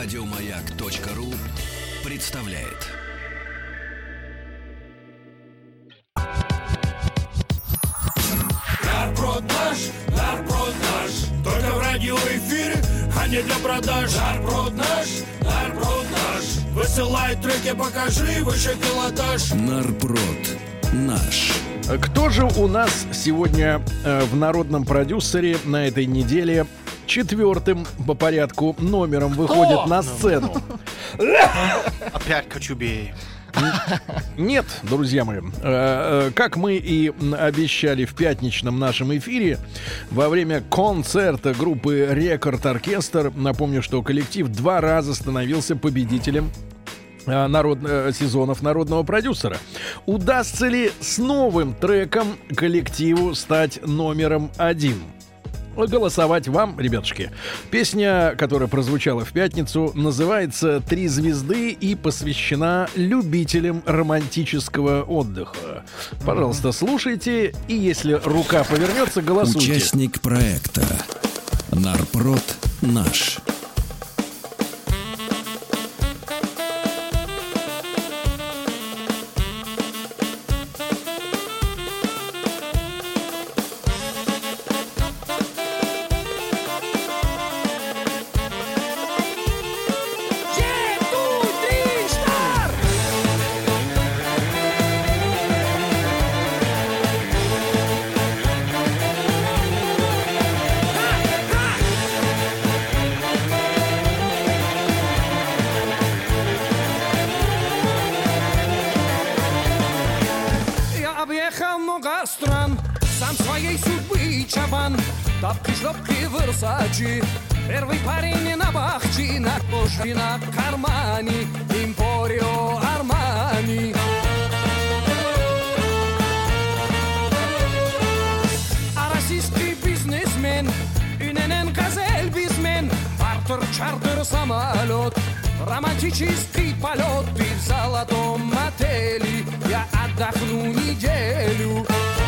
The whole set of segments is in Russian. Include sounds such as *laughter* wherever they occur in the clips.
Радиомаяк.ру представляет. Нарброд наш, нарброд наш Только в радиоэфире, а не для продаж. Нарброд наш, нарброд наш Высылай треки, покажи выше пилотаж. Нарброд наш. Кто же у нас сегодня э, в народном продюсере на этой неделе четвертым по порядку номером выходит на сцену? Опять Кочубей. Нет, друзья мои, э, э, как мы и обещали в пятничном нашем эфире, во время концерта группы Рекорд Оркестр, напомню, что коллектив два раза становился победителем э, народ, сезонов народного продюсера. Удастся ли с новым треком коллективу стать номером один? Голосовать вам, ребятушки. Песня, которая прозвучала в пятницу, называется «Три звезды» и посвящена любителям романтического отдыха. Пожалуйста, слушайте, и если рука повернется, голосуйте. Участник проекта Нарпрод наш. Чабан. Тапки, шлепки, версачи, первый парень на бахчи, на коже, на кармане, импорио Армани. А российский бизнесмен, инн газель бизнесмен, бартер, чартер, самолет, романтический полет, ты в золотом отеле, я отдохну неделю. Три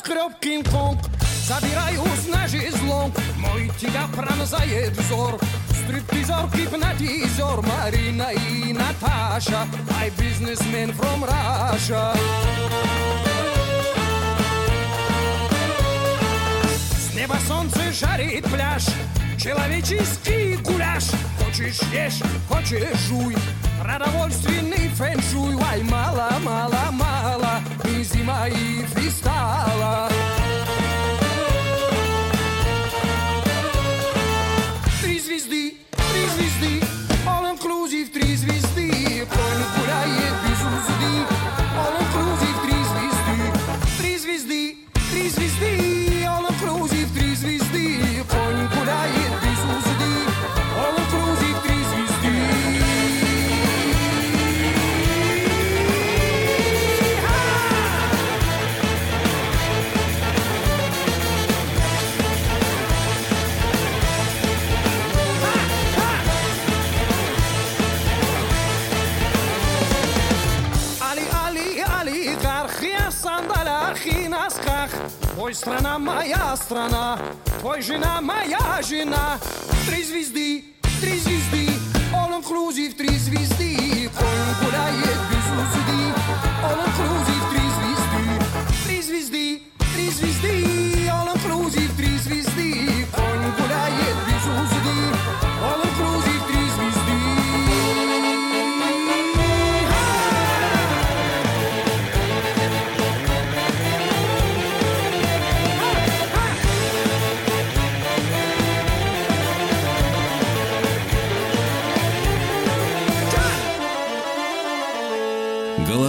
небоскреб Кинг-Конг Забираюсь на жезлонг Мой тебя пронзает взор Стриптизер, гипнотизер Марина и Наташа My businessman from Russia. С неба солнце жарит пляж Человеческий гуляш Хочешь ешь, хочешь жуй Продовольственный фэншуй Ай, мало, мало, мало И зима, и фристала Три звезды, три звезды All inclusive, три звезды Конь гуляет без узды All inclusive, три звезды Три звезды, три звезды Твой страна моя страна, твой жена моя жена. Три звезды, три звезды, all inclusive, три звезды.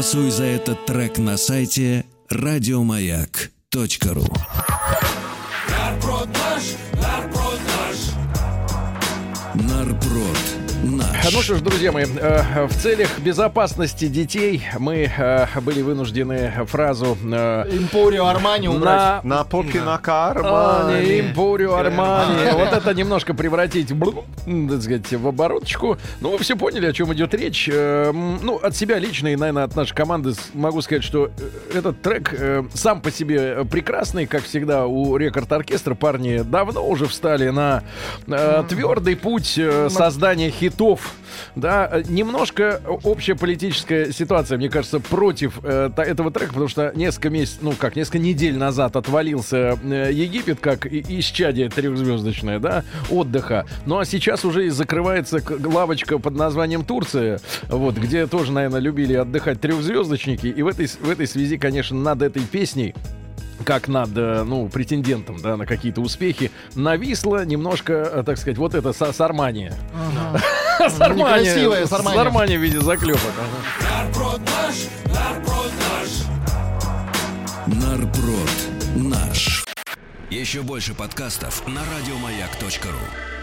Голосуй за этот трек на сайте радиомаяк.ру. Нарброд наш, нарброд наш. Нарпрод наш. Ну что ж, друзья мои, э, в целях безопасности детей мы э, были вынуждены фразу э, Импорио Армани убрать. на На А, кармане. не Импорио Армани. *laughs* Вот это немножко превратить, так сказать, в обороточку. Ну, вы все поняли, о чем идет речь. Э, Ну, от себя лично и, наверное, от нашей команды могу сказать, что э, этот трек э, сам по себе прекрасный, как всегда у рекорд-оркестра. Парни давно уже встали на э, твердый путь э, создания хитов. Да, э, немножко общая политическая ситуация, мне кажется, против э, этого трека, потому что несколько месяцев, ну как, несколько недель назад отвалился э, Египет, как исчадие трехзвездочное, да, отдыха. Ну а сейчас уже и закрывается лавочка под названием Турция, вот, где тоже, наверное, любили отдыхать трехзвездочники. И в этой, в этой связи, конечно, над этой песней как над, э, ну, претендентом, да, на какие-то успехи, нависла немножко, э, так сказать, вот это Сармания. Некрасивая сармания. Сармания в виде заклепок. Нарброд наш, нарброд наш. Нарпрод наш. Еще больше подкастов на радиомаяк.ру.